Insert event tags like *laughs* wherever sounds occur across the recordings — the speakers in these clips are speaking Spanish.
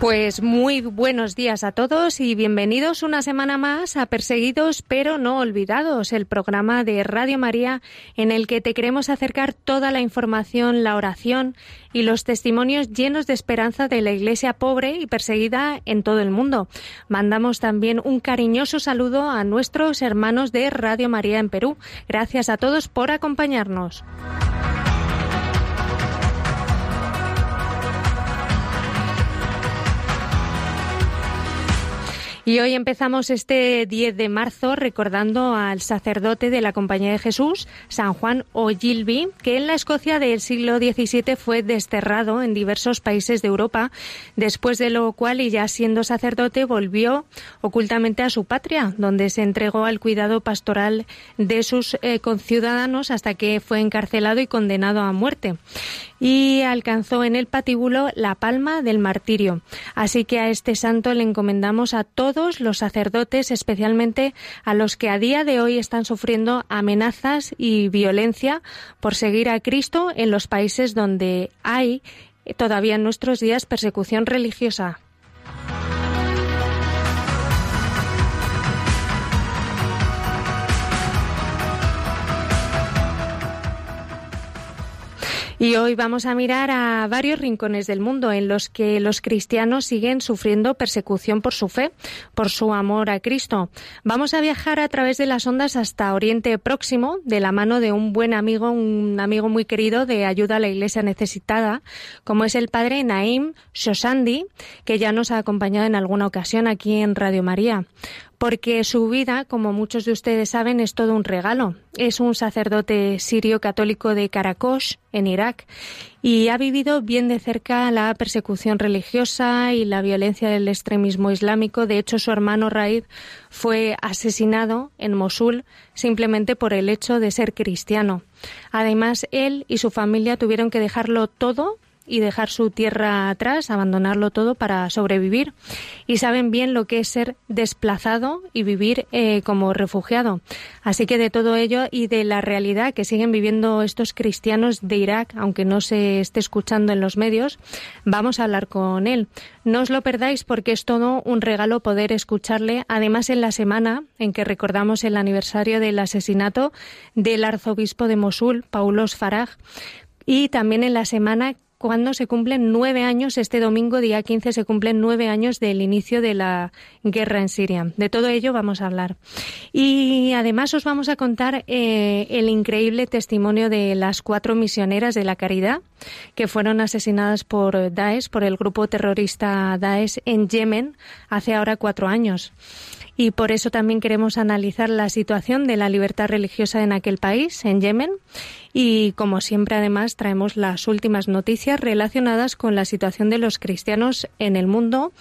Pues muy buenos días a todos y bienvenidos una semana más a Perseguidos pero no olvidados, el programa de Radio María en el que te queremos acercar toda la información, la oración y los testimonios llenos de esperanza de la Iglesia pobre y perseguida en todo el mundo. Mandamos también un cariñoso saludo a nuestros hermanos de Radio María en Perú. Gracias a todos por acompañarnos. Y hoy empezamos este 10 de marzo recordando al sacerdote de la Compañía de Jesús, San Juan Ogilvy, que en la Escocia del siglo XVII fue desterrado en diversos países de Europa, después de lo cual, y ya siendo sacerdote, volvió ocultamente a su patria, donde se entregó al cuidado pastoral de sus eh, conciudadanos hasta que fue encarcelado y condenado a muerte y alcanzó en el patíbulo la palma del martirio. Así que a este santo le encomendamos a todos los sacerdotes, especialmente a los que a día de hoy están sufriendo amenazas y violencia por seguir a Cristo en los países donde hay todavía en nuestros días persecución religiosa. Y hoy vamos a mirar a varios rincones del mundo en los que los cristianos siguen sufriendo persecución por su fe, por su amor a Cristo. Vamos a viajar a través de las ondas hasta Oriente Próximo, de la mano de un buen amigo, un amigo muy querido de ayuda a la Iglesia necesitada, como es el padre Naim Shosandi, que ya nos ha acompañado en alguna ocasión aquí en Radio María porque su vida, como muchos de ustedes saben, es todo un regalo. Es un sacerdote sirio católico de Karakosh, en Irak, y ha vivido bien de cerca la persecución religiosa y la violencia del extremismo islámico. De hecho, su hermano Raid fue asesinado en Mosul simplemente por el hecho de ser cristiano. Además, él y su familia tuvieron que dejarlo todo y dejar su tierra atrás, abandonarlo todo para sobrevivir. Y saben bien lo que es ser desplazado y vivir eh, como refugiado. Así que de todo ello y de la realidad que siguen viviendo estos cristianos de Irak, aunque no se esté escuchando en los medios, vamos a hablar con él. No os lo perdáis porque es todo un regalo poder escucharle, además en la semana en que recordamos el aniversario del asesinato del arzobispo de Mosul, Paulos Faraj, y también en la semana cuando se cumplen nueve años, este domingo, día 15, se cumplen nueve años del inicio de la guerra en Siria. De todo ello vamos a hablar. Y además os vamos a contar eh, el increíble testimonio de las cuatro misioneras de la caridad que fueron asesinadas por Daesh, por el grupo terrorista Daesh en Yemen, hace ahora cuatro años y por eso también queremos analizar la situación de la libertad religiosa en aquel país, en Yemen, y como siempre además traemos las últimas noticias relacionadas con la situación de los cristianos en el mundo,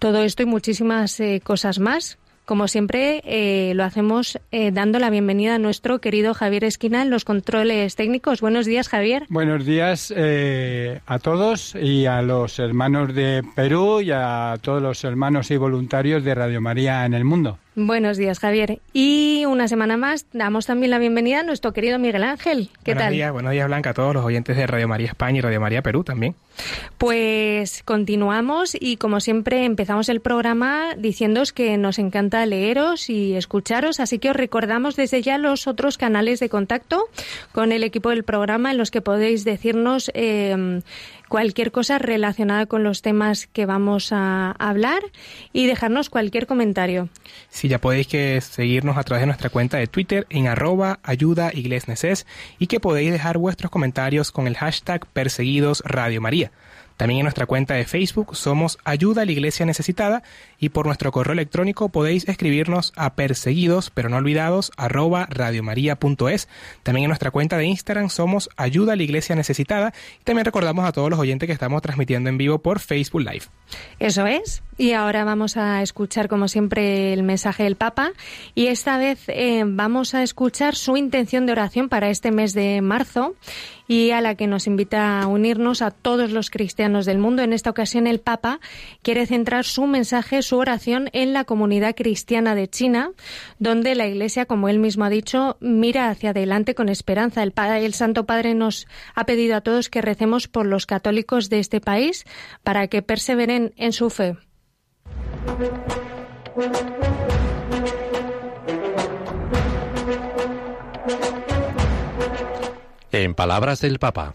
todo esto y muchísimas eh, cosas más como siempre, eh, lo hacemos eh, dando la bienvenida a nuestro querido Javier Esquina en los controles técnicos. Buenos días, Javier. Buenos días eh, a todos y a los hermanos de Perú y a todos los hermanos y voluntarios de Radio María en el mundo. Buenos días, Javier. Y una semana más damos también la bienvenida a nuestro querido Miguel Ángel. ¿Qué buenos tal? Días, buenos días, Blanca, a todos los oyentes de Radio María España y Radio María Perú también. Pues continuamos y como siempre empezamos el programa diciéndoos que nos encanta leeros y escucharos, así que os recordamos desde ya los otros canales de contacto con el equipo del programa en los que podéis decirnos eh, cualquier cosa relacionada con los temas que vamos a hablar y dejarnos cualquier comentario. Sí, ya podéis que seguirnos a través de nuestra cuenta de Twitter en arroba ayuda y que podéis dejar vuestros comentarios con el hashtag perseguidos María. También en nuestra cuenta de Facebook somos Ayuda a la Iglesia Necesitada y por nuestro correo electrónico podéis escribirnos a perseguidos pero no olvidados arroba radiomaria.es. También en nuestra cuenta de Instagram somos Ayuda a la Iglesia Necesitada y también recordamos a todos los oyentes que estamos transmitiendo en vivo por Facebook Live. Eso es. Y ahora vamos a escuchar, como siempre, el mensaje del Papa. Y esta vez eh, vamos a escuchar su intención de oración para este mes de marzo y a la que nos invita a unirnos a todos los cristianos del mundo. En esta ocasión, el Papa quiere centrar su mensaje, su oración, en la comunidad cristiana de China, donde la Iglesia, como él mismo ha dicho, mira hacia adelante con esperanza. El, Santo Padre nos ha pedido a todos que recemos por los católicos de este país para que perseveren en su fe. En palabras del Papa.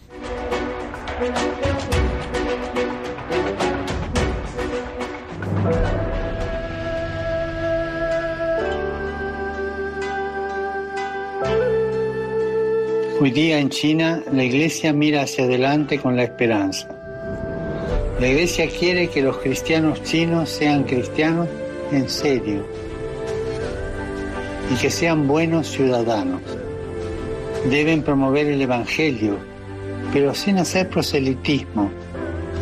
Hoy día en China la iglesia mira hacia adelante con la esperanza. La iglesia quiere que los cristianos chinos sean cristianos en serio y que sean buenos ciudadanos. Deben promover el Evangelio, pero sin hacer proselitismo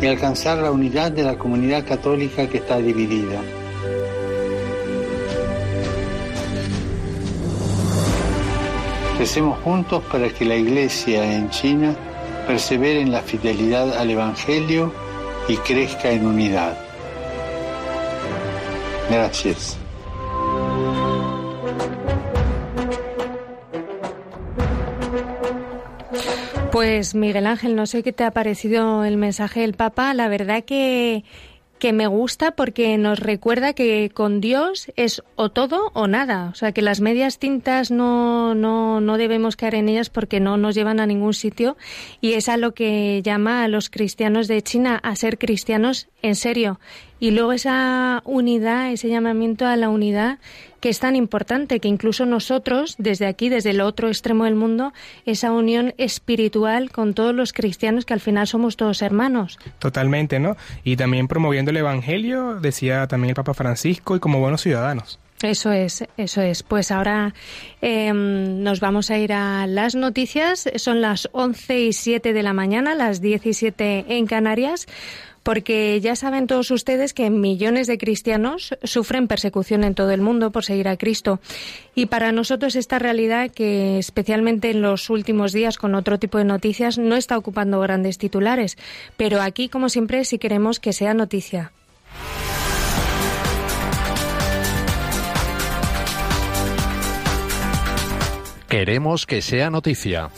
y alcanzar la unidad de la comunidad católica que está dividida. Recemos juntos para que la Iglesia en China persevere en la fidelidad al Evangelio y crezca en unidad. Gracias. Pues Miguel Ángel, no sé qué te ha parecido el mensaje del Papa. La verdad que que me gusta porque nos recuerda que con Dios es o todo o nada. O sea, que las medias tintas no, no, no debemos caer en ellas porque no nos llevan a ningún sitio. Y es a lo que llama a los cristianos de China a ser cristianos en serio. Y luego esa unidad, ese llamamiento a la unidad que es tan importante que incluso nosotros, desde aquí, desde el otro extremo del mundo, esa unión espiritual con todos los cristianos que al final somos todos hermanos. Totalmente, ¿no? Y también promoviendo el Evangelio, decía también el Papa Francisco, y como buenos ciudadanos. Eso es, eso es. Pues ahora em, nos vamos a ir a las noticias. Son las 11 y 7 de la mañana, las 17 en Canarias porque ya saben todos ustedes que millones de cristianos sufren persecución en todo el mundo por seguir a Cristo. Y para nosotros esta realidad, que especialmente en los últimos días con otro tipo de noticias, no está ocupando grandes titulares. Pero aquí, como siempre, sí queremos que sea noticia. Queremos que sea noticia.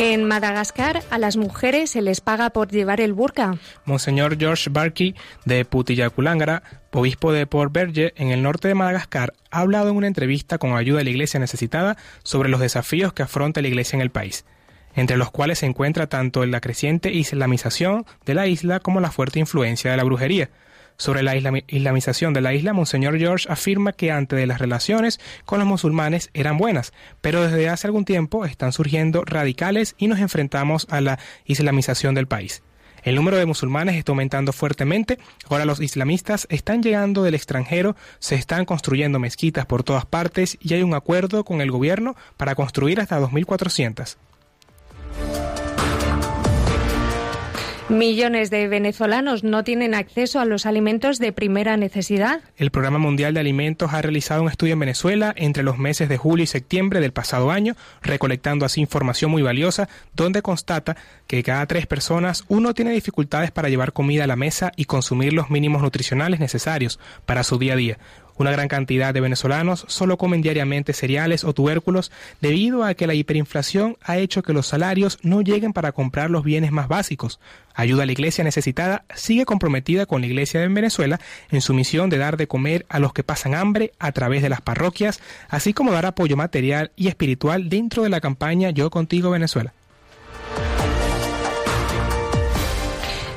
En Madagascar a las mujeres se les paga por llevar el burka. Monseñor George Barkey de Putillaculangra, obispo de Port Berge en el norte de Madagascar, ha hablado en una entrevista con ayuda de la Iglesia necesitada sobre los desafíos que afronta la Iglesia en el país entre los cuales se encuentra tanto la creciente islamización de la isla como la fuerte influencia de la brujería. Sobre la islamización de la isla, Monseñor George afirma que antes de las relaciones con los musulmanes eran buenas, pero desde hace algún tiempo están surgiendo radicales y nos enfrentamos a la islamización del país. El número de musulmanes está aumentando fuertemente. Ahora los islamistas están llegando del extranjero, se están construyendo mezquitas por todas partes y hay un acuerdo con el gobierno para construir hasta 2.400. Millones de venezolanos no tienen acceso a los alimentos de primera necesidad. El Programa Mundial de Alimentos ha realizado un estudio en Venezuela entre los meses de julio y septiembre del pasado año, recolectando así información muy valiosa, donde constata que cada tres personas uno tiene dificultades para llevar comida a la mesa y consumir los mínimos nutricionales necesarios para su día a día. Una gran cantidad de venezolanos solo comen diariamente cereales o tubérculos debido a que la hiperinflación ha hecho que los salarios no lleguen para comprar los bienes más básicos. Ayuda a la Iglesia necesitada sigue comprometida con la Iglesia en Venezuela en su misión de dar de comer a los que pasan hambre a través de las parroquias, así como dar apoyo material y espiritual dentro de la campaña Yo contigo Venezuela.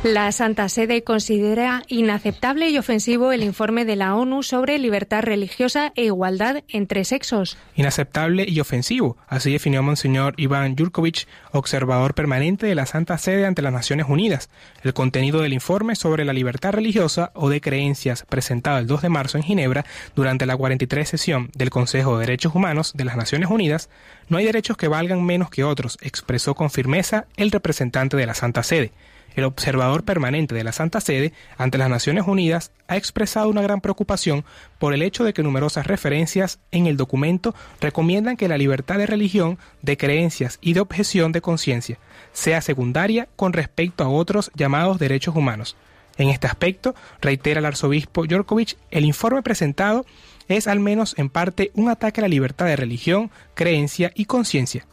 La Santa Sede considera inaceptable y ofensivo el informe de la ONU sobre libertad religiosa e igualdad entre sexos. Inaceptable y ofensivo, así definió Monseñor Iván Yurkovich, observador permanente de la Santa Sede ante las Naciones Unidas. El contenido del informe sobre la libertad religiosa o de creencias presentado el 2 de marzo en Ginebra durante la 43 sesión del Consejo de Derechos Humanos de las Naciones Unidas, no hay derechos que valgan menos que otros, expresó con firmeza el representante de la Santa Sede el observador permanente de la Santa Sede ante las Naciones Unidas ha expresado una gran preocupación por el hecho de que numerosas referencias en el documento recomiendan que la libertad de religión, de creencias y de objeción de conciencia sea secundaria con respecto a otros llamados derechos humanos. En este aspecto, reitera el arzobispo Yorkovich, el informe presentado es al menos en parte un ataque a la libertad de religión, creencia y conciencia.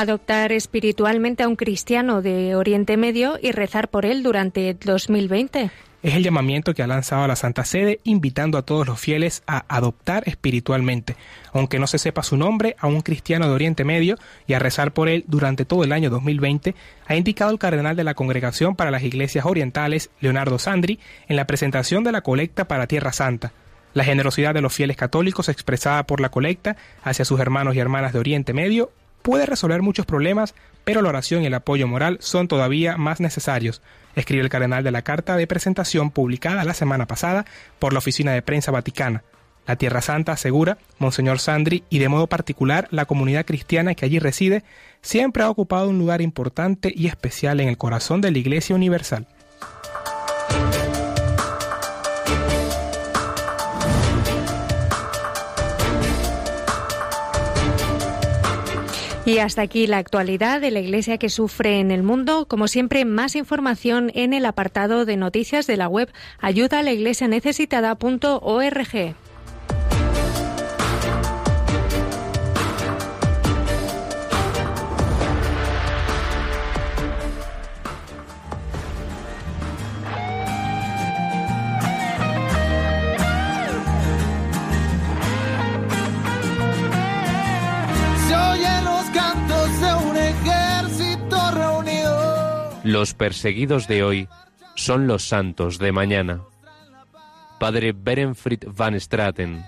Adoptar espiritualmente a un cristiano de Oriente Medio y rezar por él durante 2020. Es el llamamiento que ha lanzado la Santa Sede, invitando a todos los fieles a adoptar espiritualmente, aunque no se sepa su nombre, a un cristiano de Oriente Medio y a rezar por él durante todo el año 2020, ha indicado el cardenal de la Congregación para las Iglesias Orientales, Leonardo Sandri, en la presentación de la colecta para Tierra Santa. La generosidad de los fieles católicos expresada por la colecta hacia sus hermanos y hermanas de Oriente Medio puede resolver muchos problemas, pero la oración y el apoyo moral son todavía más necesarios, escribe el cardenal de la carta de presentación publicada la semana pasada por la Oficina de Prensa Vaticana. La Tierra Santa asegura, Monseñor Sandri, y de modo particular la comunidad cristiana que allí reside, siempre ha ocupado un lugar importante y especial en el corazón de la Iglesia Universal. Y hasta aquí la actualidad de la Iglesia que sufre en el mundo. Como siempre, más información en el apartado de noticias de la web ayuda. Los perseguidos de hoy son los santos de mañana. Padre Berenfried van Straten,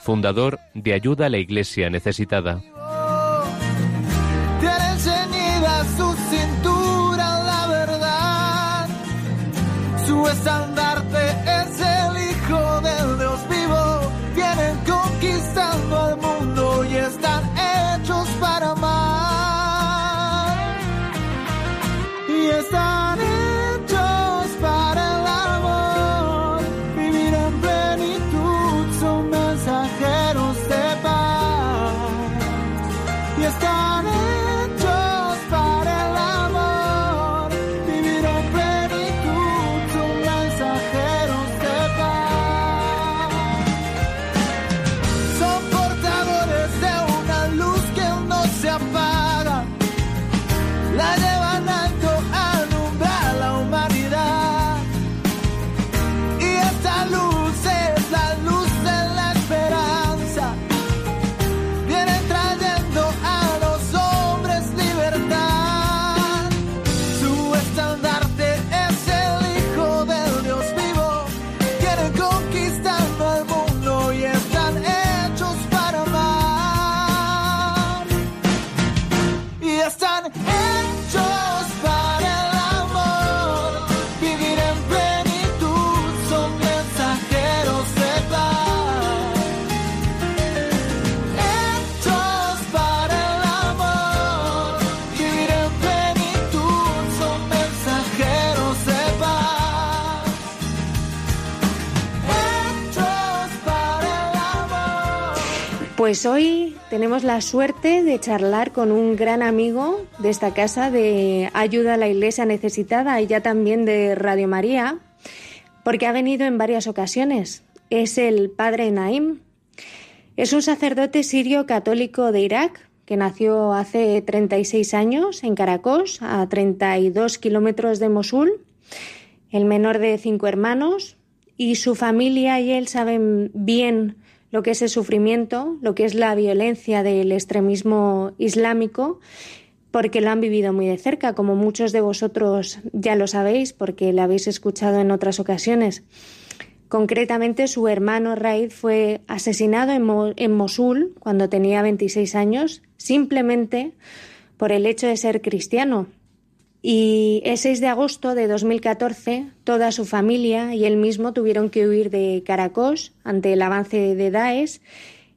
fundador de Ayuda a la Iglesia Necesitada. su cintura la verdad, su Pues hoy tenemos la suerte de charlar con un gran amigo de esta casa de Ayuda a la Iglesia Necesitada y ya también de Radio María, porque ha venido en varias ocasiones. Es el padre Naim. Es un sacerdote sirio católico de Irak que nació hace 36 años en Caracos, a 32 kilómetros de Mosul, el menor de cinco hermanos, y su familia y él saben bien lo que es el sufrimiento, lo que es la violencia del extremismo islámico, porque lo han vivido muy de cerca, como muchos de vosotros ya lo sabéis, porque lo habéis escuchado en otras ocasiones. Concretamente, su hermano Raid fue asesinado en, Mosul cuando tenía 26 años, simplemente por el hecho de ser cristiano. Y el 6 de agosto de 2014, toda su familia y él mismo tuvieron que huir de Caracos ante el avance de Daesh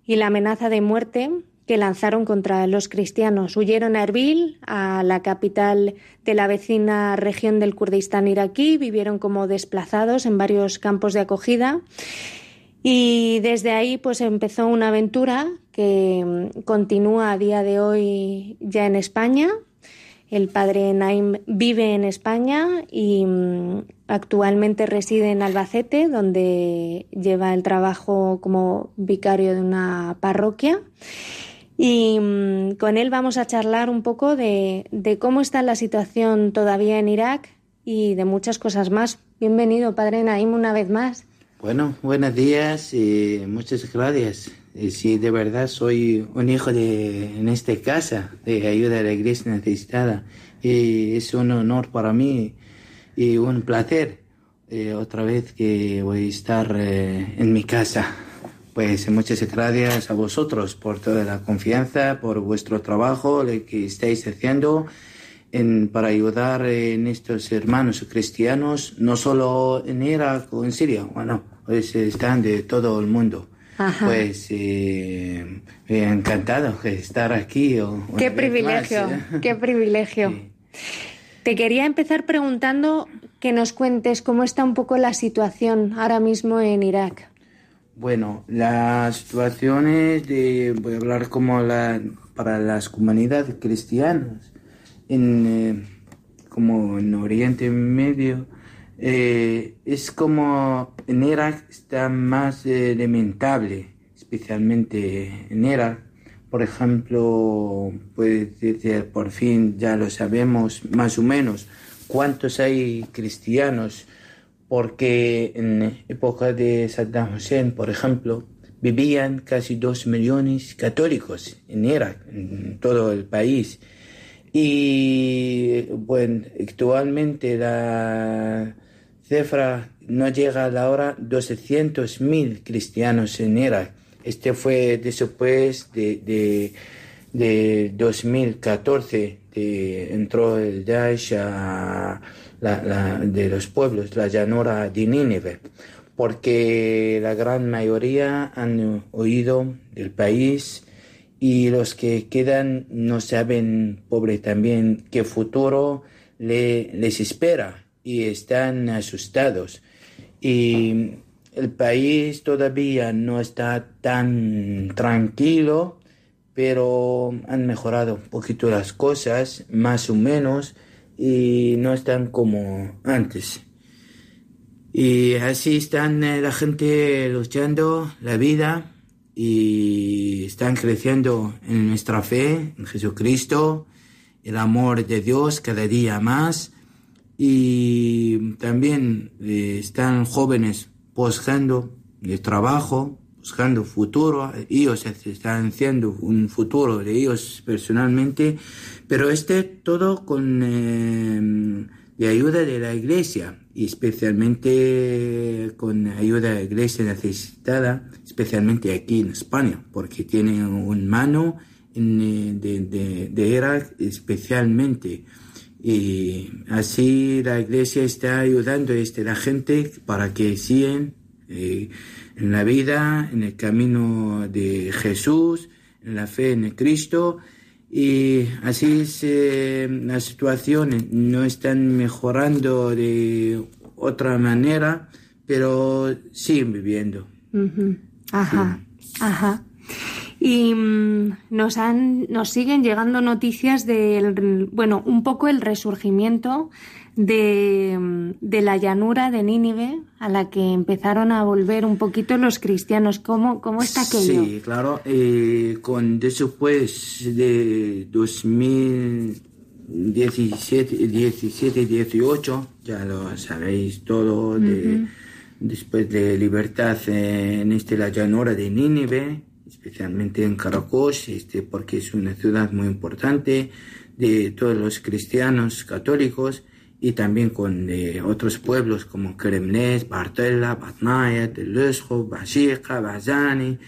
y la amenaza de muerte que lanzaron contra los cristianos. Huyeron a Erbil, a la capital de la vecina región del Kurdistán iraquí, vivieron como desplazados en varios campos de acogida y desde ahí pues empezó una aventura que continúa a día de hoy ya en España. El padre Naim vive en España y mm, actualmente reside en Albacete, donde lleva el trabajo como vicario de una parroquia. Y mm, con él vamos a charlar un poco de, cómo está la situación todavía en Irak y de muchas cosas más. Bienvenido, Padre Naim, una vez más. Bueno, buenos días y muchas gracias. Sí, de verdad soy un hijo de en esta casa de ayuda a la iglesia necesitada. Y es un honor para mí y un placer eh, otra vez que voy a estar eh, en mi casa. Pues muchas gracias a vosotros por toda la confianza, por vuestro trabajo, lo que estáis haciendo en, para ayudar en estos hermanos cristianos, no solo en Irak o en Siria, bueno, pues están de todo el mundo. Pues eh, encantado de estar aquí. qué privilegio, qué privilegio. Te quería empezar preguntando que nos cuentes cómo está un poco la situación ahora mismo en Irak. Bueno, las situaciones de, voy a hablar como la, para las comunidades cristianas, en, eh, como en Oriente Medio, eh, es como en Irak está más eh, lamentable, especialmente en Irak. Por ejemplo, puede decir, por fin ya lo sabemos más o menos, cuántos hay cristianos porque en época de Saddam Hussein, por ejemplo, vivían casi dos millones católicos en Irak, en todo el país. Y bueno, actualmente la cifra no llega a la hora 200.000 cristianos en Irak. Este fue después de, de, de 2014, de, entró el Daesh a la, de los pueblos, la llanura de Nínive, porque la gran mayoría han huido del país y los que quedan no saben, pobre también, qué futuro le, les espera y están asustados. Y el país todavía no está tan tranquilo, pero han mejorado un poquito las cosas, más o menos y no están como antes. Y así están eh, la gente luchando la vida y están creciendo en nuestra fe, en Jesucristo, el amor de Dios cada día más. Y también eh, están jóvenes buscando el trabajo, buscando futuro. Ellos están haciendo un futuro de ellos personalmente pero este todo con eh, ayuda de la iglesia y especialmente con ayuda de la iglesia necesitada, especialmente aquí en España, porque tiene un mano eh, de, de, Irak especialmente. Y así la iglesia está ayudando a este, la gente para que sigan eh, en la vida, en el camino de Jesús, en la fe en Cristo. Y así se, las situaciones no están mejorando de otra manera, pero siguen viviendo. Ajá, ajá. Y mm, nos han, nos siguen llegando noticias del, bueno, un poco el resurgimiento de, de, la llanura de Nínive a la que empezaron a volver un poquito los cristianos. ¿Cómo, cómo está aquello? Sí, claro. Eh, con después de 2017, 17, 18, ya lo sabéis todo, de después de libertad en este, la llanura de Nínive, especialmente en Caracos, este, porque es una ciudad muy importante de todos los cristianos católicos y también con de otros pueblos como Kremnes, Bartella, Batnaya, Telesco, Bashika, Bazani.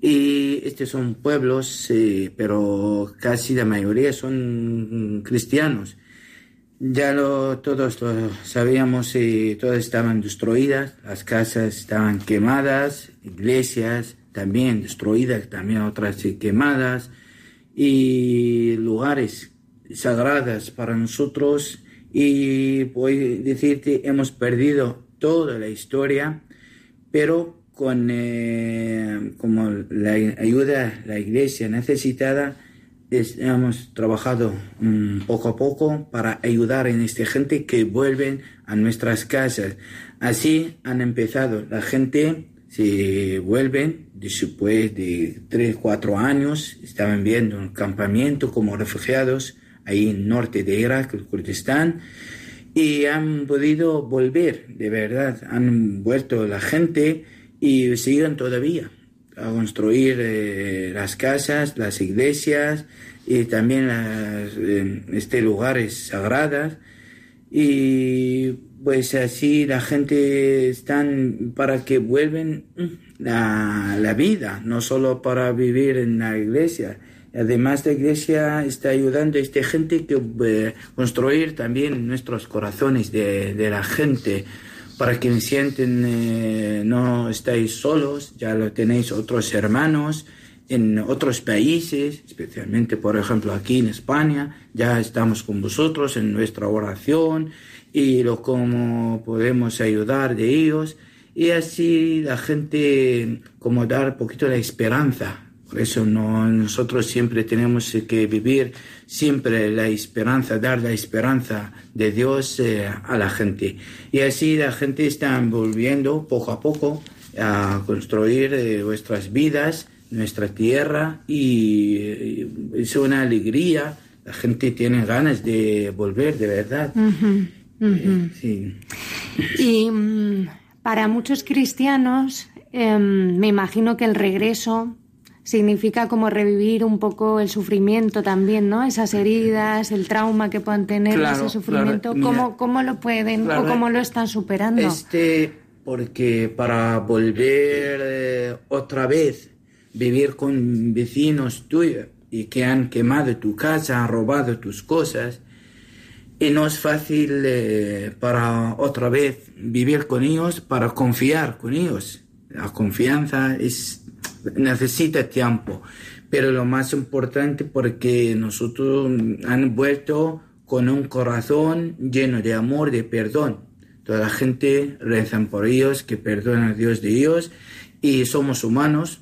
Y estos son pueblos, eh, pero casi la mayoría son cristianos. Ya lo, todos lo sabíamos, y todas estaban destruidas, las casas estaban quemadas, iglesias también destruidas, también otras quemadas, y lugares sagrados para nosotros y a decirte, hemos perdido toda la historia, pero con eh, como la ayuda la iglesia necesitada, hemos trabajado um, poco a poco para ayudar en esta gente que vuelven a nuestras casas. Así han empezado. La gente se vuelven después de tres, cuatro años, estaban viendo un campamento como refugiados ahí en norte de Irak, el Kurdistán, y han podido volver, de verdad, han vuelto la gente y siguen todavía a construir eh, las casas, las iglesias y también las, eh, este lugares sagrados y pues así la gente están para que vuelven la, la vida, no solo para vivir en la iglesia, Además, la iglesia está ayudando a esta gente que eh, construir también nuestros corazones de, de, la gente para que sienten eh, no estáis solos, ya lo tenéis otros hermanos en otros países, especialmente por ejemplo aquí en España, ya estamos con vosotros en nuestra oración y lo cómo podemos ayudar de ellos y así la gente como dar poquito de esperanza por eso no, nosotros siempre tenemos que vivir siempre la esperanza, dar la esperanza de Dios eh, a la gente. Y así la gente está volviendo poco a poco a construir eh, nuestras vidas, nuestra tierra y, eh, es una alegría. La gente tiene ganas de volver, de verdad. Sí. Y mm, para muchos cristianos, em, me imagino que el regreso significa como revivir un poco el sufrimiento también, ¿no? Esas heridas, el trauma que puedan tener, ese sufrimiento, ¿cómo, lo pueden o cómo lo están superando? Este, porque para volver eh, otra vez, vivir con vecinos tuyos y que han quemado tu casa, han robado tus cosas, y no es fácil eh, para otra vez vivir con ellos, para confiar con ellos. La confianza es necesita tiempo, pero lo más importante porque nosotros han vuelto con un corazón lleno de amor, de perdón. Toda la gente reza por ellos, que perdonen a Dios de ellos y somos humanos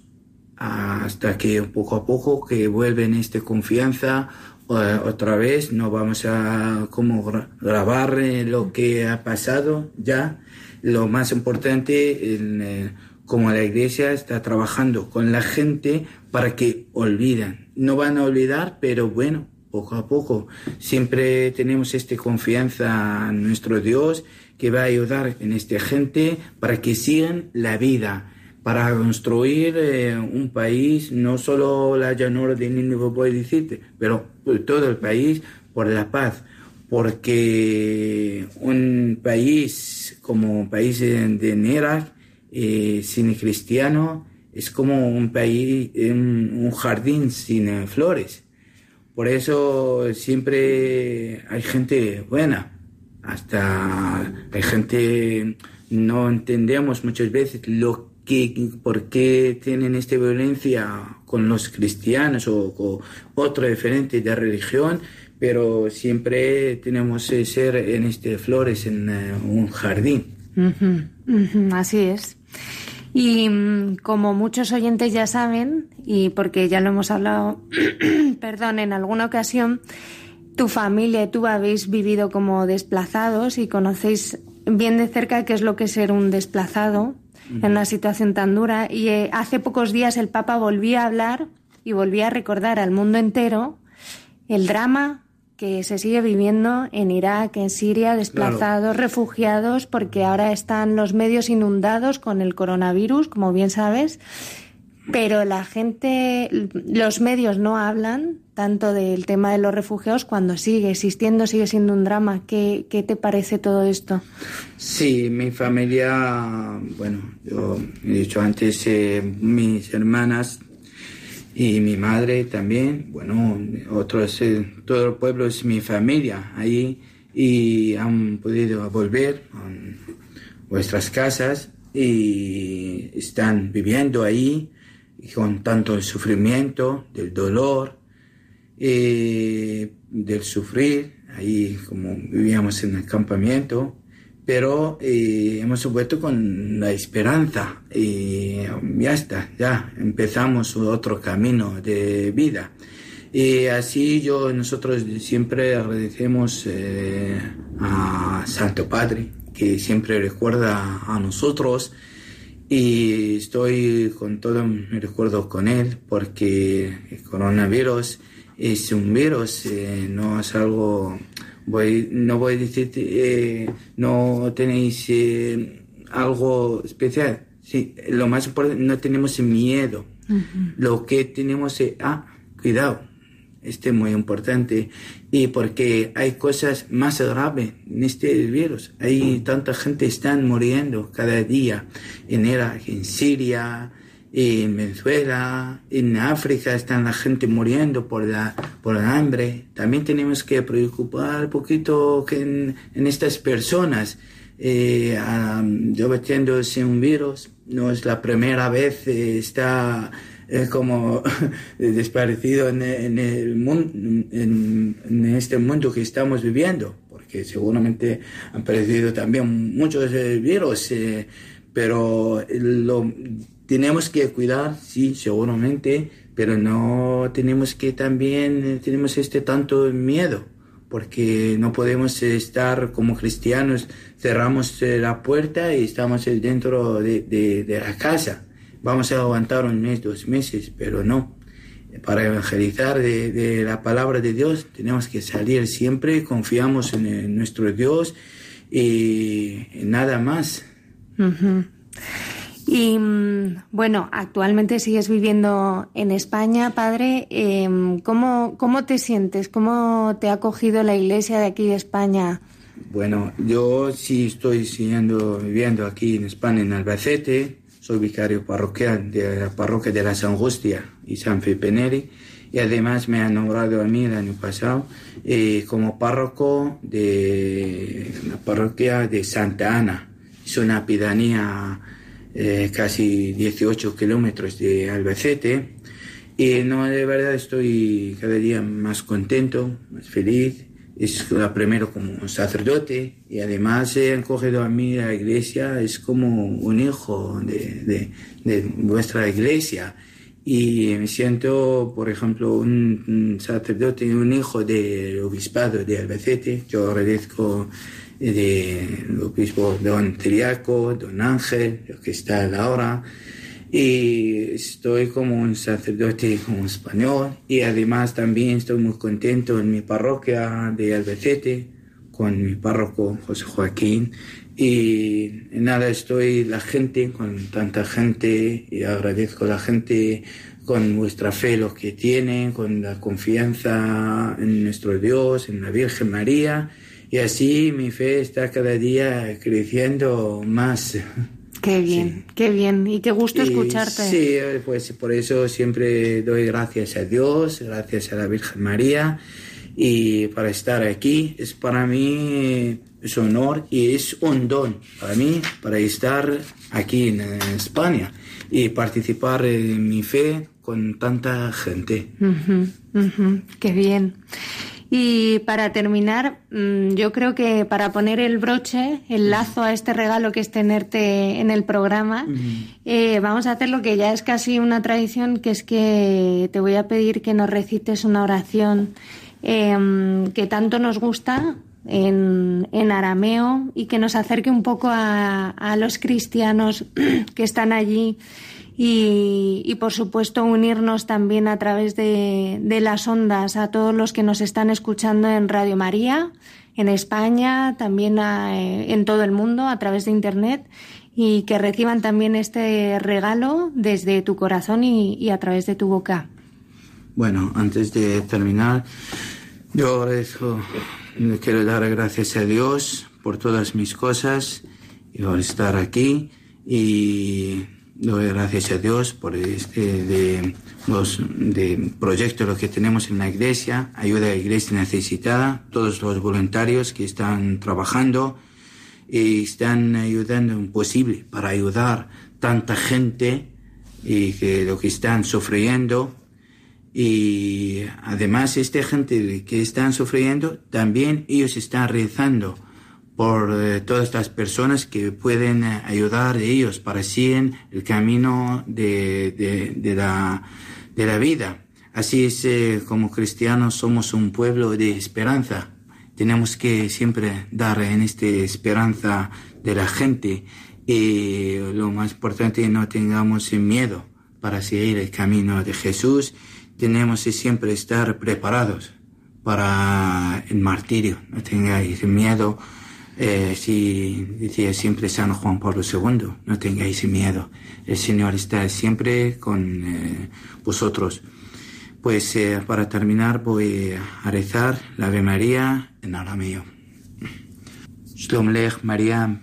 hasta que poco a poco que vuelven esta confianza otra vez no vamos a como grabar eh, lo que ha pasado ya lo más importante eh, como la iglesia está trabajando con la gente para que olviden. No van a olvidar, pero bueno, poco a poco. Siempre tenemos esta confianza en nuestro Dios que va a ayudar en esta gente para que sigan la vida, para construir eh, un país, no solo la llanura de Nínive, pero todo el país por la paz. Porque un país como país de, de eh, sin cristiano es como un país, un, jardín sin flores. Por eso siempre hay gente buena, hasta hay gente, no entendemos muchas veces lo que, por qué tienen esta violencia con los cristianos o con otro diferente de religión, pero siempre tenemos que ser en este flores en eh, un jardín. así es. Y mm, como muchos oyentes ya saben, y porque ya lo hemos hablado, *clears throat* perdón, en alguna ocasión, tu familia y tú habéis vivido como desplazados y conocéis bien de cerca qué es lo que es ser un desplazado en una situación tan dura. Y eh, hace pocos días el Papa volvía a hablar y volvía a recordar al mundo entero el drama que se sigue viviendo en Irak, en Siria, desplazados, refugiados, porque ahora están los medios inundados con el coronavirus, como bien sabes, pero la gente, los medios no hablan tanto del tema de los refugiados cuando sigue existiendo, sigue siendo un drama. ¿Qué, qué te parece todo esto? Sí, mi familia, bueno, yo he dicho antes, eh, mis hermanas y mi madre también, bueno, otros, eh, todo el pueblo es mi familia ahí y han podido volver a vuestras casas y están viviendo ahí con tanto el sufrimiento, del dolor, eh, del sufrir, ahí como vivíamos en el campamento, pero eh, hemos vuelto con la esperanza y ya está, ya empezamos otro camino de vida. Y así yo, nosotros siempre agradecemos eh, a Santo Padre, que siempre recuerda a nosotros y estoy con todo mi recuerdo con él porque el coronavirus es un virus, eh, no es algo, voy, no voy a decir, eh, no tenéis eh, algo especial. Sí, lo más importante, no tenemos miedo. Lo que tenemos es, ah, cuidado, este es muy importante y porque hay cosas más graves en este virus. Hay tanta gente están muriendo cada día en Irak, en Siria, en Venezuela, en África están la gente muriendo por la por el hambre. También tenemos que preocupar un poquito que en, estas personas. Eh, yo un virus, no es la primera vez, eh, está es como *laughs* desaparecido en, el mundo, en, este mundo que estamos viviendo, porque seguramente han perdido también muchos virus, eh, pero lo tenemos que cuidar, sí, seguramente, pero no tenemos que también, eh, tenemos este tanto miedo, porque no podemos estar como cristianos, cerramos eh, la puerta y estamos dentro de, de la casa vamos a aguantar un mes, dos meses, pero no. Para evangelizar de, la palabra de Dios tenemos que salir siempre, confiamos en, nuestro Dios y, nada más. Y mm, bueno, actualmente sigues viviendo en España, padre. Em, ¿cómo, ¿Cómo te sientes? ¿Cómo te ha acogido la iglesia de aquí de España? Bueno, yo sí estoy siguiendo viviendo aquí en España, en Albacete soy vicario parroquial de la parroquia de la San Angustia y San Felipe Neri y además me han nombrado a mí el año pasado eh, como párroco de la parroquia de Santa Ana. Es una pedanía eh, casi 18 kilómetros de Albacete y no, de verdad estoy cada día más contento, más feliz es primero como sacerdote y además he acogido a mí la iglesia, es como un hijo de, de, vuestra iglesia. Y me siento, por ejemplo, un, sacerdote y un hijo del obispado de Albacete. Yo agradezco del obispo don Triaco, don Ángel, que está ahora y estoy como un sacerdote como español. Y además también estoy muy contento en mi parroquia de Albacete con mi párroco José Joaquín. Y nada estoy la gente con tanta gente y agradezco a la gente con vuestra fe lo que tienen con la confianza en nuestro Dios en la Virgen María. Y así mi fe está cada día creciendo más Qué bien, qué bien y qué gusto escucharte. Sí, pues por eso siempre doy gracias a Dios, gracias a la Virgen María y para estar aquí es para mí es un honor y es un don para mí para estar aquí en, España y participar en mi fe con tanta gente. qué bien. Y para terminar, mm, yo creo que para poner el broche, el lazo a este regalo que es tenerte en el programa, eh, vamos a hacer lo que ya es casi una tradición, que es que te voy a pedir que nos recites una oración em, que tanto nos gusta en, en, arameo y que nos acerque un poco a, a los cristianos *clears throat* que están allí y, por supuesto unirnos también a través de, las ondas a todos los que nos están escuchando en Radio María, en España, también eh, en todo el mundo a través de Internet y que reciban también este regalo desde tu corazón y, a través de tu boca. Bueno, antes de terminar, yo agradezco, quiero dar gracias a Dios por todas mis cosas y por estar aquí y Doy gracias a Dios por este de los de proyectos los que tenemos en la iglesia, ayuda a la iglesia necesitada, todos los voluntarios que están trabajando y están ayudando en posible para ayudar tanta gente y que lo que están sufriendo. Y además esta gente que están sufriendo también ellos están rezando por eh, todas estas personas que pueden eh, ayudar a ellos para seguir el camino de, de, la, de la vida. Así es, eh, como cristianos somos un pueblo de esperanza. Tenemos que siempre dar en esta esperanza de la gente y lo más importante no tengamos miedo para seguir el camino de Jesús. Tenemos que siempre estar preparados para el martirio. No tengáis miedo eh, si decía siempre San Juan Pablo II, no tengáis miedo, el Señor está siempre con eh, vosotros. Pues eh, para terminar voy a rezar la Ave María en arameo. Shalom lech María,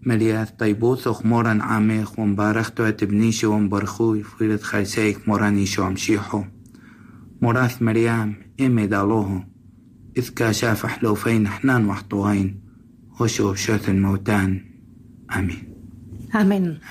María taibuth och moran ame juan barach to et ibnisho on barchu firet chaiseik moran isho amshiho. Morath María eme daloho. إذ شافح لو فين حنان وحطوين Amén. Amén.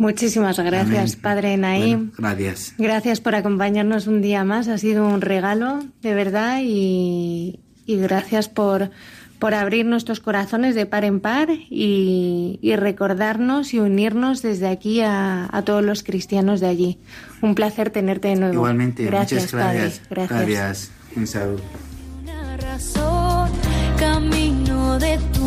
Muchísimas gracias, Padre Naim. gracias. Gracias por acompañarnos un día más. Ha sido un regalo, de verdad, y, gracias por, por abrir nuestros corazones de par en par y, recordarnos y unirnos desde aquí a, todos los cristianos de allí. Un placer tenerte de nuevo. Igualmente, gracias, muchas gracias. Padre. Gracias. Gracias. camino de tu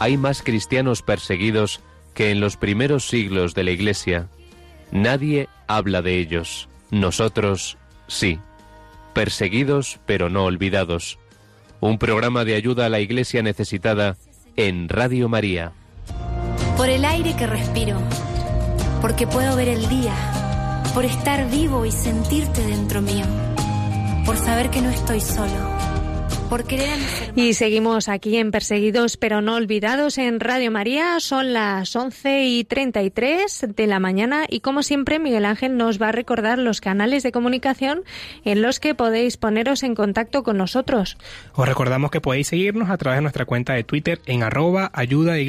hay más cristianos perseguidos que en los primeros siglos de la Iglesia. Nadie habla de ellos. Nosotros sí. Perseguidos pero no olvidados. Un programa de ayuda a la Iglesia necesitada en Radio María. Por el aire que respiro, porque puedo ver el día, por estar vivo y sentirte dentro mío, por saber que no estoy solo y seguimos aquí en Perseguidos pero no olvidados en Radio María. Son las 11 y 33 de la mañana y como siempre Miguel Ángel nos va a recordar los canales de comunicación en los que podéis poneros en contacto con nosotros. Os recordamos que podéis seguirnos a través de nuestra cuenta de Twitter en arroba ayuda de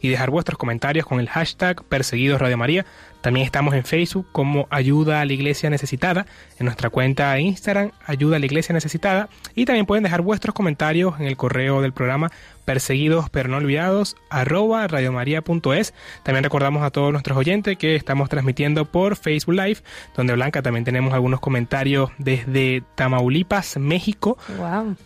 y dejar vuestros comentarios con el hashtag Perseguidos Radio María también estamos en Facebook como Ayuda a la Iglesia Necesitada, en nuestra cuenta de Instagram Ayuda a la Iglesia Necesitada y también pueden dejar vuestros comentarios en el correo del programa perseguidos pero no olvidados arroba radiomaria.es. También recordamos a todos nuestros oyentes que estamos transmitiendo por Facebook Live, donde Blanca también tenemos algunos comentarios desde Tamaulipas, México,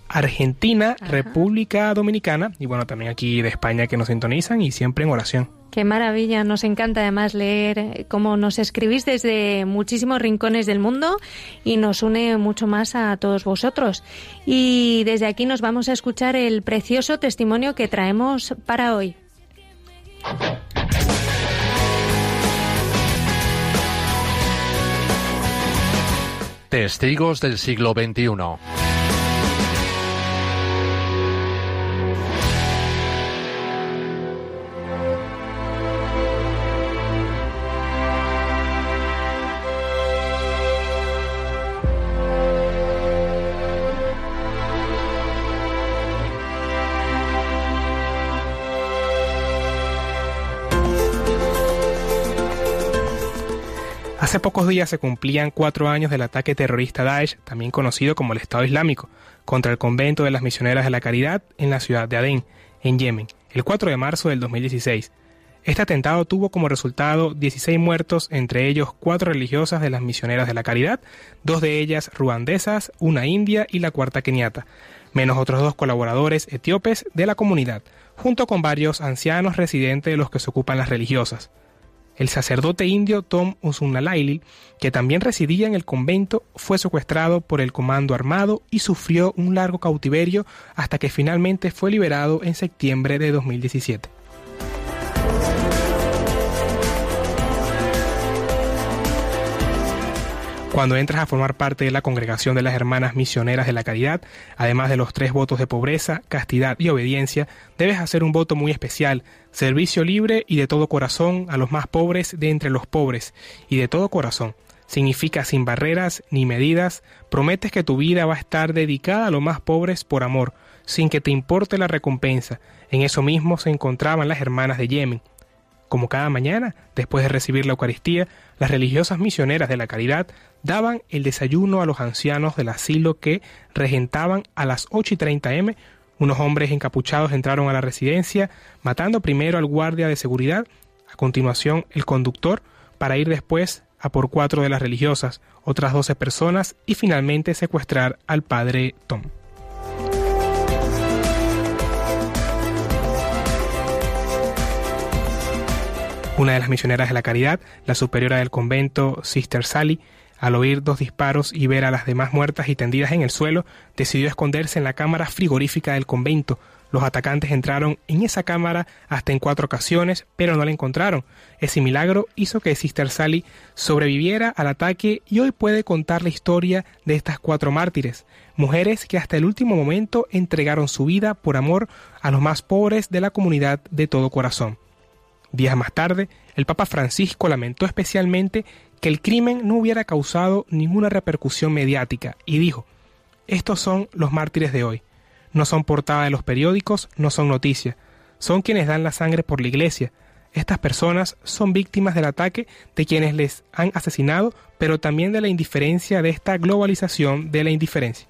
Argentina, República Dominicana y bueno, también aquí de España que nos sintonizan y siempre en oración. Qué maravilla, nos encanta además leer eh, cómo nos escribís desde muchísimos rincones del mundo y nos une mucho más a todos vosotros. Y desde aquí nos vamos a escuchar el precioso testimonio que traemos para hoy. Testigos del siglo XXI. Hace pocos días se cumplían cuatro años del ataque terrorista Daesh, también conocido como el Estado Islámico, contra el convento de las misioneras de la caridad en la ciudad de Adén, en Yemen, el 4 de marzo del 2016. Este atentado tuvo como resultado 16 muertos, entre ellos cuatro religiosas de las misioneras de la caridad, dos de ellas ruandesas, una india y la cuarta keniata, menos otros dos colaboradores etíopes de la comunidad, junto con varios ancianos residentes de los que se ocupan las religiosas. El sacerdote indio Tom Usunalaili, que también residía en el convento, fue secuestrado por el comando armado y sufrió un largo cautiverio hasta que finalmente fue liberado en septiembre de 2017. Cuando entras a formar parte de la congregación de las hermanas misioneras de la caridad, además de los tres votos de pobreza, castidad y obediencia, debes hacer un voto muy especial, servicio libre y de todo corazón a los más pobres de entre los pobres, y de todo corazón. Significa sin barreras ni medidas, prometes que tu vida va a estar dedicada a los más pobres por amor, sin que te importe la recompensa. En eso mismo se encontraban las hermanas de Yemen. Como cada mañana, después de recibir la Eucaristía, las religiosas misioneras de la caridad daban el desayuno a los ancianos del asilo que regentaban a las 8 y 30 m. Unos hombres encapuchados entraron a la residencia, matando primero al guardia de seguridad, a continuación el conductor, para ir después a por cuatro de las religiosas, otras 12 personas y finalmente secuestrar al padre Tom. Una de las misioneras de la caridad, la superiora del convento, Sister Sally, al oír dos disparos y ver a las demás muertas y tendidas en el suelo, decidió esconderse en la cámara frigorífica del convento. Los atacantes entraron en esa cámara hasta en cuatro ocasiones, pero no la encontraron. Ese milagro hizo que Sister Sally sobreviviera al ataque y hoy puede contar la historia de estas cuatro mártires, mujeres que hasta el último momento entregaron su vida por amor a los más pobres de la comunidad de todo corazón. Días más tarde, el Papa Francisco lamentó especialmente que el crimen no hubiera causado ninguna repercusión mediática y dijo, estos son los mártires de hoy. No son portada de los periódicos, no son noticias. Son quienes dan la sangre por la iglesia. Estas personas son víctimas del ataque de quienes les han asesinado, pero también de la indiferencia de esta globalización de la indiferencia.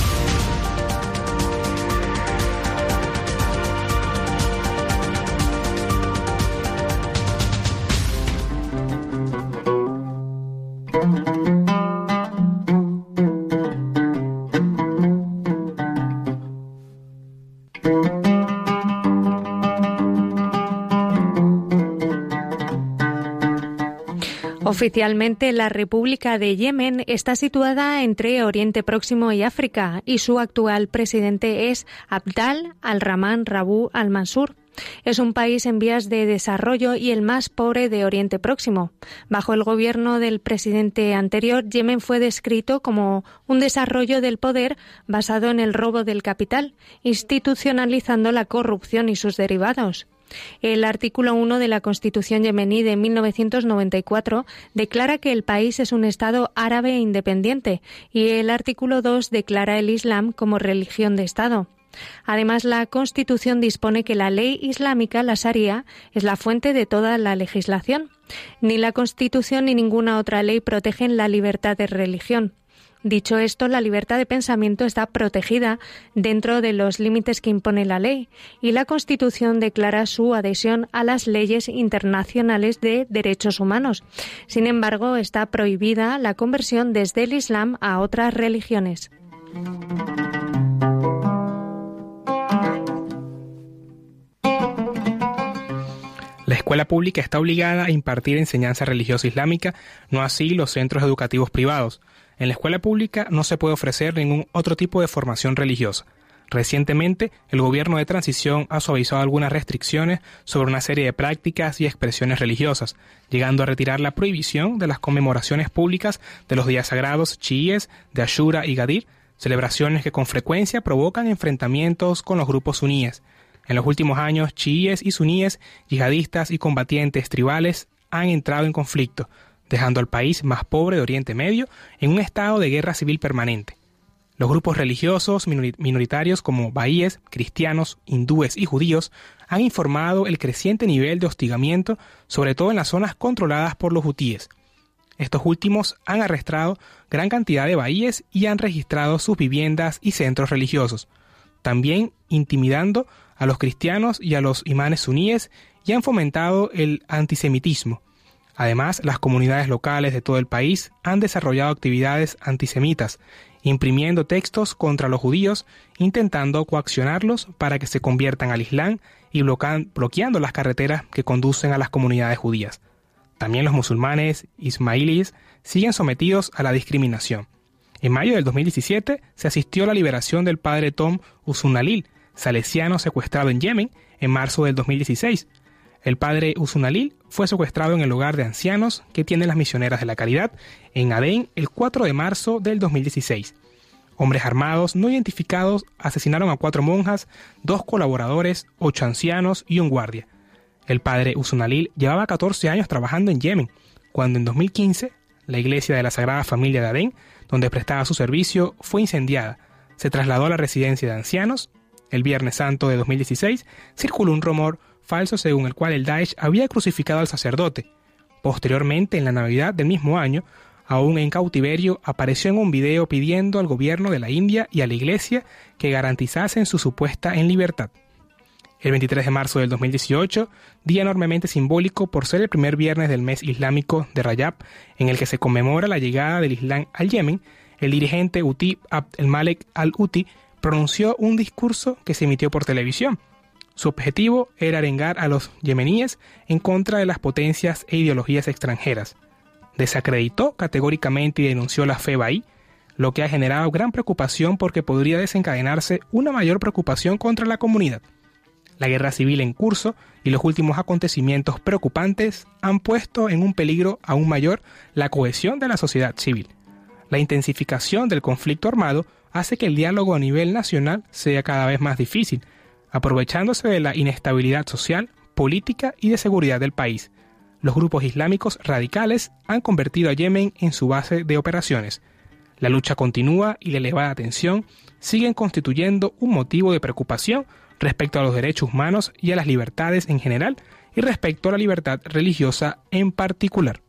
Oficialmente, la República de Yemen está situada entre Oriente Próximo y África y su actual presidente es Abdal al-Rahman Rabu al-Mansur. Es un país en vías de desarrollo y el más pobre de Oriente Próximo. Bajo el gobierno del presidente anterior, Yemen fue descrito como un desarrollo del poder basado en el robo del capital, institucionalizando la corrupción y sus derivados. El artículo 1 de la Constitución yemení de 1994 declara que el país es un Estado árabe e independiente y el artículo 2 declara el Islam como religión de Estado. Además, la Constitución dispone que la ley islámica, la Sharia, es la fuente de toda la legislación. Ni la Constitución ni ninguna otra ley protegen la libertad de religión. Dicho esto, la libertad de pensamiento está protegida dentro de los límites que impone la ley y la Constitución declara su adhesión a las leyes internacionales de derechos humanos. Sin embargo, está prohibida la conversión desde el Islam a otras religiones. La escuela pública está obligada a impartir enseñanza religiosa islámica, no así los centros educativos privados. En la escuela pública no se puede ofrecer ningún otro tipo de formación religiosa. Recientemente, el gobierno de transición ha suavizado algunas restricciones sobre una serie de prácticas y expresiones religiosas, llegando a retirar la prohibición de las conmemoraciones públicas de los días sagrados chiíes de Ashura y Gadir, celebraciones que con frecuencia provocan enfrentamientos con los grupos suníes. En los últimos años, chiíes y suníes, yihadistas y combatientes tribales han entrado en conflicto, dejando al país más pobre de Oriente Medio en un estado de guerra civil permanente. Los grupos religiosos minoritarios como bahíes, cristianos, hindúes y judíos han informado el creciente nivel de hostigamiento, sobre todo en las zonas controladas por los hutíes. Estos últimos han arrestado gran cantidad de bahíes y han registrado sus viviendas y centros religiosos, también intimidando a los cristianos y a los imanes suníes y han fomentado el antisemitismo. Además, las comunidades locales de todo el país han desarrollado actividades antisemitas, imprimiendo textos contra los judíos, intentando coaccionarlos para que se conviertan al Islam y bloqueando las carreteras que conducen a las comunidades judías. También los musulmanes ismailíes siguen sometidos a la discriminación. En mayo del 2017 se asistió a la liberación del padre Tom Usunalil, salesiano secuestrado en Yemen en marzo del 2016. El padre Usunalil fue secuestrado en el hogar de ancianos que tienen las misioneras de la caridad en Adén el 4 de marzo del 2016. Hombres armados no identificados asesinaron a cuatro monjas, dos colaboradores, ocho ancianos y un guardia. El padre Usunalil llevaba 14 años trabajando en Yemen, cuando en 2015 la iglesia de la Sagrada Familia de Adén, donde prestaba su servicio, fue incendiada. Se trasladó a la residencia de ancianos el Viernes Santo de 2016, circuló un rumor falso según el cual el Daesh había crucificado al sacerdote. Posteriormente, en la Navidad del mismo año, aún en cautiverio, apareció en un video pidiendo al gobierno de la India y a la Iglesia que garantizasen su supuesta en libertad. El 23 de marzo del 2018, día enormemente simbólico por ser el primer viernes del mes islámico de Rajab, en el que se conmemora la llegada del Islam al Yemen, el dirigente Uti Abd el-Malek al-Uti pronunció un discurso que se emitió por televisión. Su objetivo era arengar a los yemeníes en contra de las potencias e ideologías extranjeras. Desacreditó categóricamente y denunció la fe bahí, lo que ha generado gran preocupación porque podría desencadenarse una mayor preocupación contra la comunidad. La guerra civil en curso y los últimos acontecimientos preocupantes han puesto en un peligro aún mayor la cohesión de la sociedad civil. La intensificación del conflicto armado hace que el diálogo a nivel nacional sea cada vez más difícil, aprovechándose de la inestabilidad social, política y de seguridad del país. Los grupos islámicos radicales han convertido a Yemen en su base de operaciones. La lucha continúa y la elevada tensión siguen constituyendo un motivo de preocupación respecto a los derechos humanos y a las libertades en general y respecto a la libertad religiosa en particular.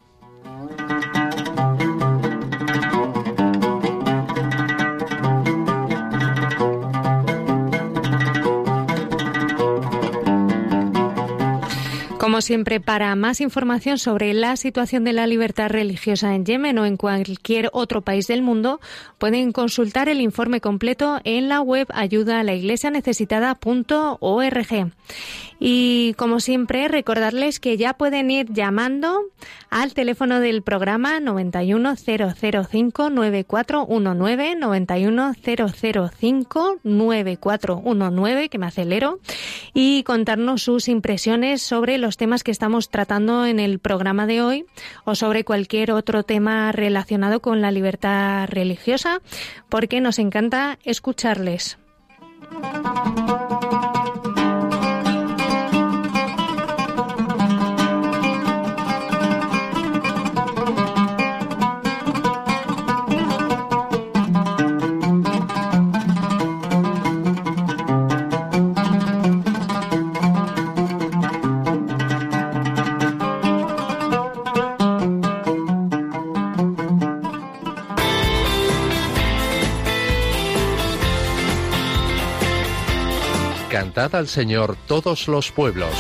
Como siempre, para más información sobre la situación de la libertad religiosa en Yemen o en cualquier otro país del mundo, pueden consultar el informe completo en la web ayuda a la iglesia Y como siempre, recordarles que ya pueden ir llamando al teléfono del programa 910059419, 910059419, que me acelero, y contarnos sus impresiones sobre los temas que estamos tratando en el programa de hoy o sobre cualquier otro tema relacionado con la libertad religiosa, porque nos encanta escucharles. Al Señor todos los pueblos.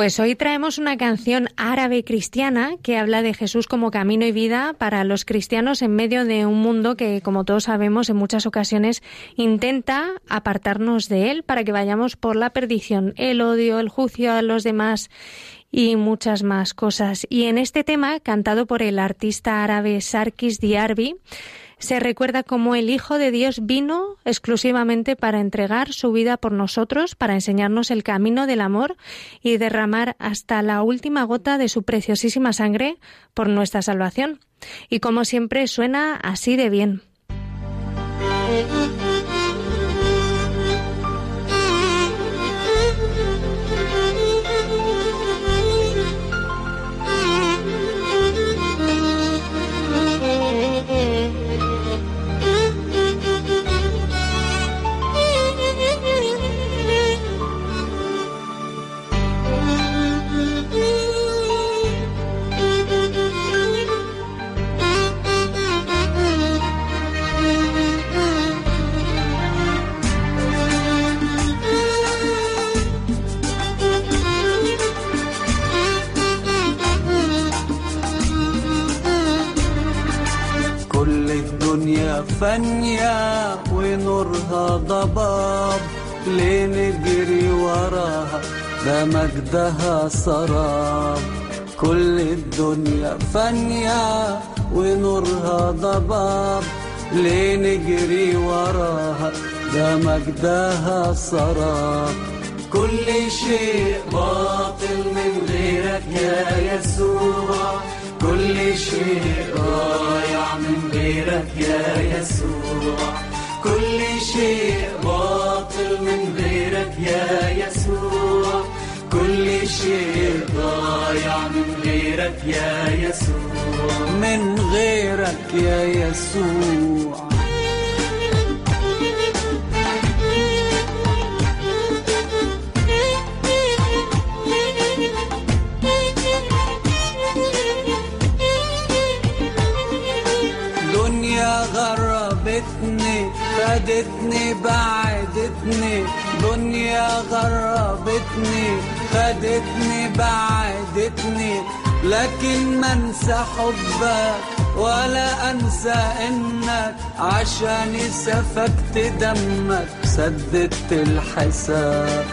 Pues hoy traemos una canción árabe cristiana que habla de Jesús como camino y vida para los cristianos en medio de un mundo que, como todos sabemos, en muchas ocasiones intenta apartarnos de él para que vayamos por la perdición, el odio, el juicio a los demás y muchas más cosas. Y en este tema, cantado por el artista árabe Sarkis Diarbi, se recuerda cómo el Hijo de Dios vino exclusivamente para entregar su vida por nosotros, para enseñarnos el camino del amor y derramar hasta la última gota de su preciosísima sangre por nuestra salvación. Y como siempre suena así de bien. ده مجدها سراب كل الدنيا فانية ونورها ضباب ليه نجري وراها. ده مجدها سراب كل شيء باطل من غيرك يا يسوع. كل شيء ضايع من غيرك يا يسوع. كل شيء باطل من غيرك يا يسوع. كل شيء ضايع من غيرك يا يسوع من غيرك يا يسوع دنيا غربتني خدتني بعدتني دنيا غربتني خدتني بعدتني لكن ما انسى حبك ولا انسى انك عشاني سفكت دمك سددت الحساب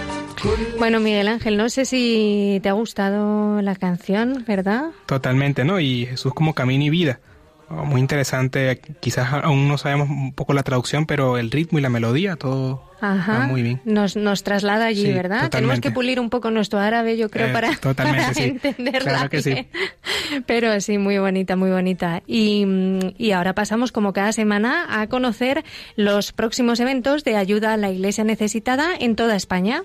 Bueno, Miguel Ángel, no sé si te ha gustado la canción, ¿verdad? Totalmente, ¿no? Y Jesús como camino y vida. Muy interesante, quizás aún no sabemos un poco la traducción, pero el ritmo y la melodía, todo Ajá. va muy bien. Nos, nos traslada allí, Sí, ¿verdad? Tenemos que pulir un poco nuestro árabe, yo creo, Eh, para, totalmente, para *laughs* sí. entenderla. Claro que sí. bien. Pero sí, muy bonita, muy bonita. Y, mm, y ahora pasamos, como cada semana, a conocer los próximos eventos de ayuda a la Iglesia necesitada en toda España.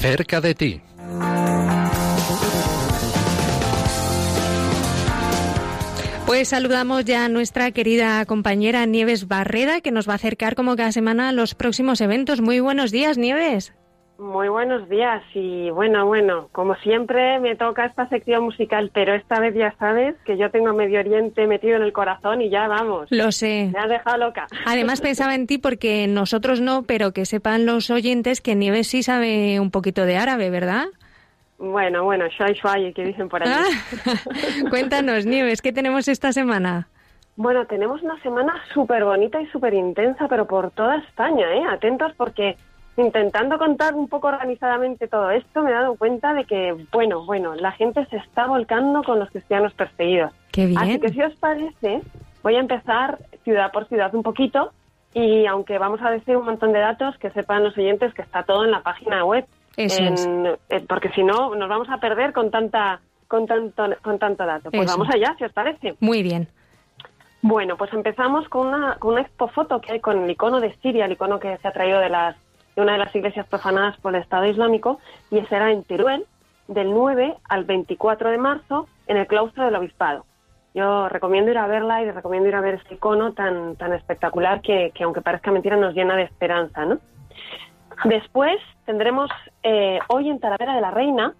Cerca de ti. Pues saludamos ya a nuestra querida compañera Nieves Barreda, que nos va a acercar como cada semana a los próximos eventos. Muy buenos días, Nieves. Muy buenos días y bueno, bueno, como siempre me toca esta sección musical, pero esta vez ya sabes que yo tengo Medio Oriente metido en el corazón y ya vamos. Lo sé. Me has dejado loca. Además *laughs* pensaba en ti porque nosotros no, pero que sepan los oyentes que Nieves sí sabe un poquito de árabe, ¿verdad? Bueno, bueno, shuai shuai, que dicen por ahí. Ah, *laughs* Cuéntanos, Nieves, ¿qué tenemos esta semana? Bueno, tenemos una semana súper bonita y súper intensa, pero por toda España, ¿eh? Atentos porque intentando contar un poco organizadamente todo esto, me he dado cuenta de que, bueno, bueno, la gente se está volcando con los cristianos perseguidos. Qué bien. Así que si os parece, voy a empezar ciudad por ciudad un poquito y aunque vamos a decir un montón de datos, que sepan los oyentes que está todo en la página web. Eso es. eh, porque si no, nos vamos a perder con tanta con tanto, con tanto dato. Pues Eso. vamos allá, si os parece. Muy bien. Bueno, pues empezamos con una, con una expo foto que hay con el icono de Siria, el icono que se ha traído de, las, de una de las iglesias profanadas por el Estado Islámico, y será en Teruel del 9 al 24 de marzo en el claustro del Obispado. Yo recomiendo ir a verla y recomiendo ir a ver este icono tan, tan espectacular que, que aunque parezca mentira, nos llena de esperanza, ¿no? Después tendremos eh, hoy en Talavera de la Reina,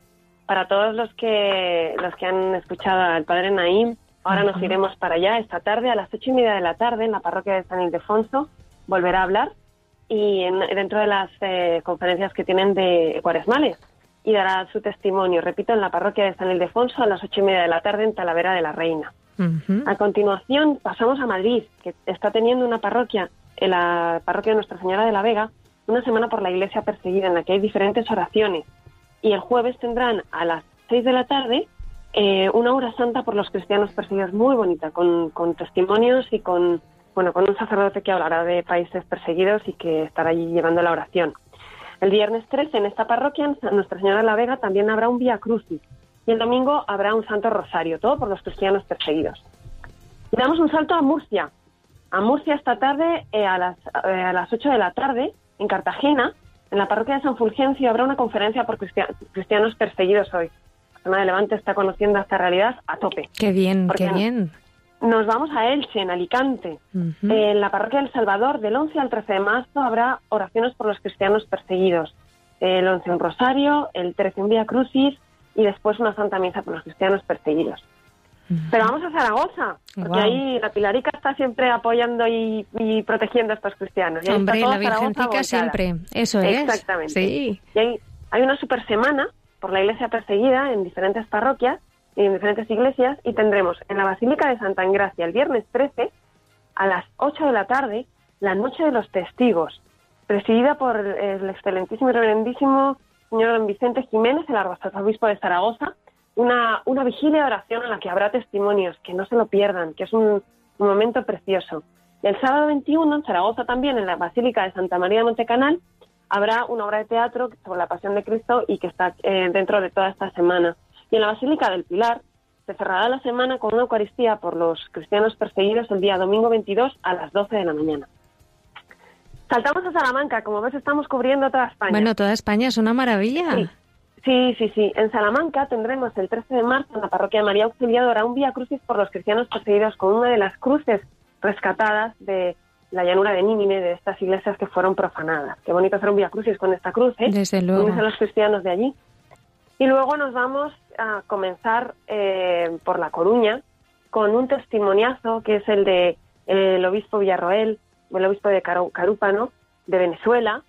para todos los que, los que han escuchado al padre Naim, ahora nos iremos para allá esta tarde a las ocho y media de la tarde en la parroquia de San Ildefonso, volverá a hablar y en- dentro de las eh, conferencias que tienen de cuaresmales y dará su testimonio, repito, en la parroquia de San Ildefonso a las ocho y media de la tarde en Talavera de la Reina. A continuación pasamos a Madrid, que está teniendo una parroquia, en la parroquia de Nuestra Señora de la Vega, una semana por la iglesia perseguida, en la que hay diferentes oraciones. Y el jueves tendrán a las seis de la tarde eh, una hora santa por los cristianos perseguidos, muy bonita, con, con testimonios y con, bueno, con un sacerdote que hablará de países perseguidos y que estará allí llevando la oración. El viernes 13 en esta parroquia, en Nuestra Señora de la Vega, también habrá un Vía Crucis. Y el domingo habrá un Santo Rosario, todo por los cristianos perseguidos. Y damos un salto a Murcia. A Murcia esta tarde, eh, a, las, eh, a las 8 de la tarde, en Cartagena, en la parroquia de San Fulgencio, habrá una conferencia por cristia- cristianos perseguidos hoy. La de Levante está conociendo esta realidad a tope. Qué bien, qué bien. Nos vamos a Elche, en Alicante. En la parroquia del Salvador, del 11 al 13 de marzo, habrá oraciones por los cristianos perseguidos. El 11 un rosario, el 13 un Vía Crucis y después una Santa Misa por los cristianos perseguidos. Pero vamos a Zaragoza, porque ahí la Pilarica está siempre apoyando y, y protegiendo a estos cristianos. Y Hombre, la Virgencica siempre. Eso es. Exactamente. Sí. Y hay, hay una super semana por la iglesia perseguida en diferentes parroquias en diferentes iglesias y tendremos en la Basílica de Santa Engracia el viernes 13 a las 8 de la tarde la Noche de los Testigos, presidida por el excelentísimo y reverendísimo señor don Vicente Jiménez, el arzobispo de Zaragoza, una, una vigilia de oración en la que habrá testimonios, que no se lo pierdan, que es un, momento precioso. El sábado 21 en Zaragoza también, en la Basílica de Santa María de Montecanal, habrá una obra de teatro sobre la Pasión de Cristo y que está eh, dentro de toda esta semana. Y en la Basílica del Pilar se cerrará la semana con una Eucaristía por los cristianos perseguidos el día domingo 22 a las 12 de la mañana. Saltamos a Salamanca, como ves estamos cubriendo toda España. Bueno, toda España es una maravilla. Sí. Sí, sí, sí. En Salamanca tendremos el 13 de marzo en la parroquia de María Auxiliadora un Vía Crucis por los cristianos perseguidos con una de las cruces rescatadas de la llanura de Nínive, de estas iglesias que fueron profanadas. Qué bonito hacer un Vía Crucis con esta cruz, ¿eh? Desde luego. Unirse a los cristianos de allí. Y luego nos vamos a comenzar eh, por La Coruña con un testimoniazo que es el de el obispo Villarroel, el obispo de Carúpano, de Venezuela,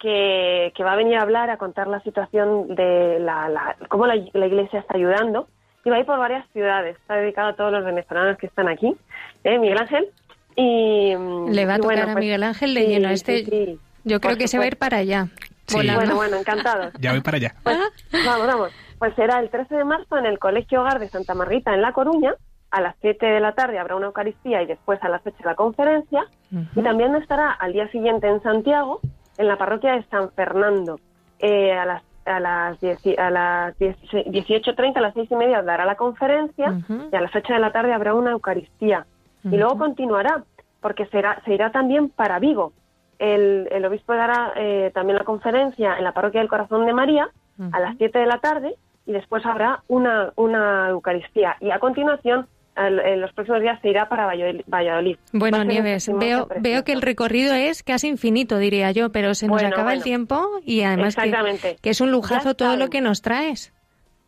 que, que va a venir a hablar, a contar la situación de la, la- cómo la, la iglesia está ayudando. Y va a ir por varias ciudades. Está dedicado a todos los venezolanos que están aquí. ¿eh, Miguel Ángel? Y, Le va a tocar bueno, a pues, Miguel Ángel de sí, lleno. Este, sí. yo creo que se va a ir para allá. Sí. Bueno, bueno, encantados. Ya voy para allá. Vamos, vamos. Pues será el 13 de marzo en el Colegio Hogar de Santa Marrita en La Coruña. A las 7 de la tarde habrá una Eucaristía y después a las 8 la conferencia. Y también estará al día siguiente en Santiago, en la parroquia de San Fernando. Eh, a las a las, 10 a las 10 18.30, a las 6 y media dará la conferencia y a las 8 de la tarde habrá una Eucaristía. Y luego continuará, porque será, se irá también para Vigo. El, el obispo dará eh, también la conferencia en la parroquia del Corazón de María a las 7 de la tarde y después habrá una, una Eucaristía. Y a continuación, al- en los próximos días, se irá para Valladolid. Bueno, Nieves, veo, veo que el recorrido es casi infinito, diría yo, pero se nos Bueno, acaba el tiempo y además que, es un lujazo todo lo que nos traes.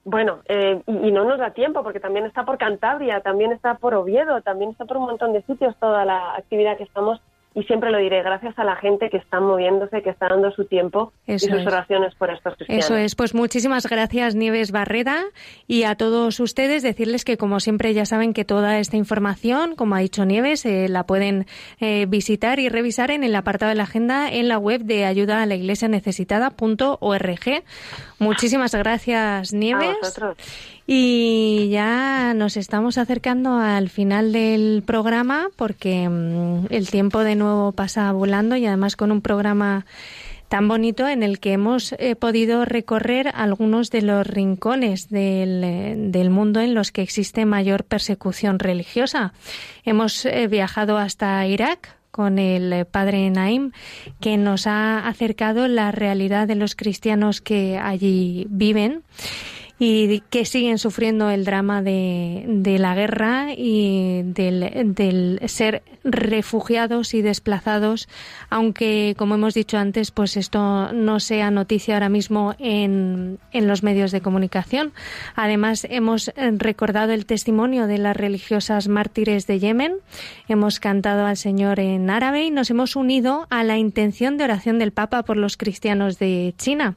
Bueno, eh, y, y no nos da tiempo porque también está por Cantabria, también está por Oviedo, también está por un montón de sitios toda la actividad que estamos y siempre lo diré, gracias a la gente que está moviéndose, que está dando su tiempo Eso y sus es. oraciones por estos cristianos. Eso es, pues muchísimas gracias Nieves Barreda y a todos ustedes decirles que como siempre ya saben que toda esta información, como ha dicho Nieves, eh, la pueden eh, visitar y revisar en el apartado de la agenda en la web de ayuda a la iglesia necesitada.org. Muchísimas gracias A Nieves. vosotros. Y ya nos estamos acercando al final del programa porque mm, el tiempo de nuevo pasa volando y además con un programa tan bonito en el que hemos eh, podido recorrer algunos de los rincones del, eh, del mundo en los que existe mayor persecución religiosa. Hemos eh, viajado hasta Irak con el padre Naim, que nos ha acercado la realidad de los cristianos que allí viven. Y que siguen sufriendo el drama de, de la guerra y del, del, ser refugiados y desplazados, aunque, como hemos dicho antes, pues esto no sea noticia ahora mismo en, en los medios de comunicación. Además, hemos recordado el testimonio de las religiosas mártires de Yemen, hemos cantado al Señor en árabe y nos hemos unido a la intención de oración del Papa por los cristianos de China.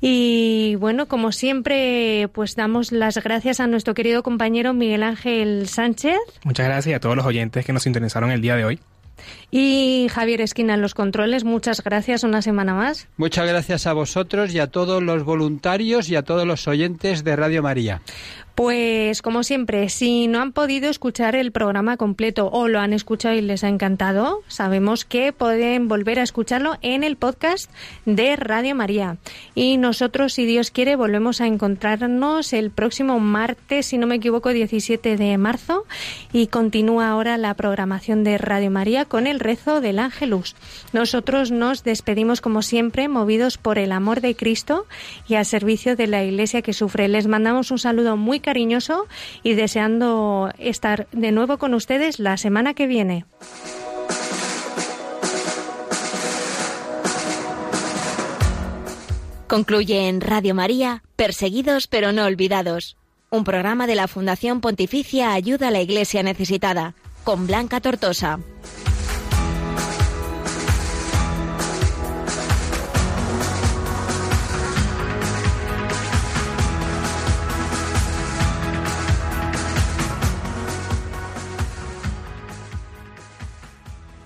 Y bueno, como siempre, pues damos las gracias a nuestro querido compañero Miguel Ángel Sánchez. Muchas gracias a todos los oyentes que nos interesaron el día de hoy. Y Javier Esquina en los controles, muchas gracias una semana más. Muchas gracias a vosotros y a todos los voluntarios y a todos los oyentes de Radio María. Pues como siempre, si no han podido escuchar el programa completo o lo han escuchado y les ha encantado, sabemos que pueden volver a escucharlo en el podcast de Radio María. Y nosotros, si Dios quiere, volvemos a encontrarnos el próximo martes, si no me equivoco, 17 de marzo. Y continúa ahora la programación de Radio María con el rezo del Ángelus. Nosotros nos despedimos como siempre, movidos por el amor de Cristo y al servicio de la Iglesia que sufre. Les mandamos un saludo muy cariñoso y deseando estar de nuevo con ustedes la semana que viene. Concluye en Radio María, Perseguidos pero no olvidados, un programa de la Fundación Pontificia Ayuda a la Iglesia Necesitada, con Blanca Tortosa.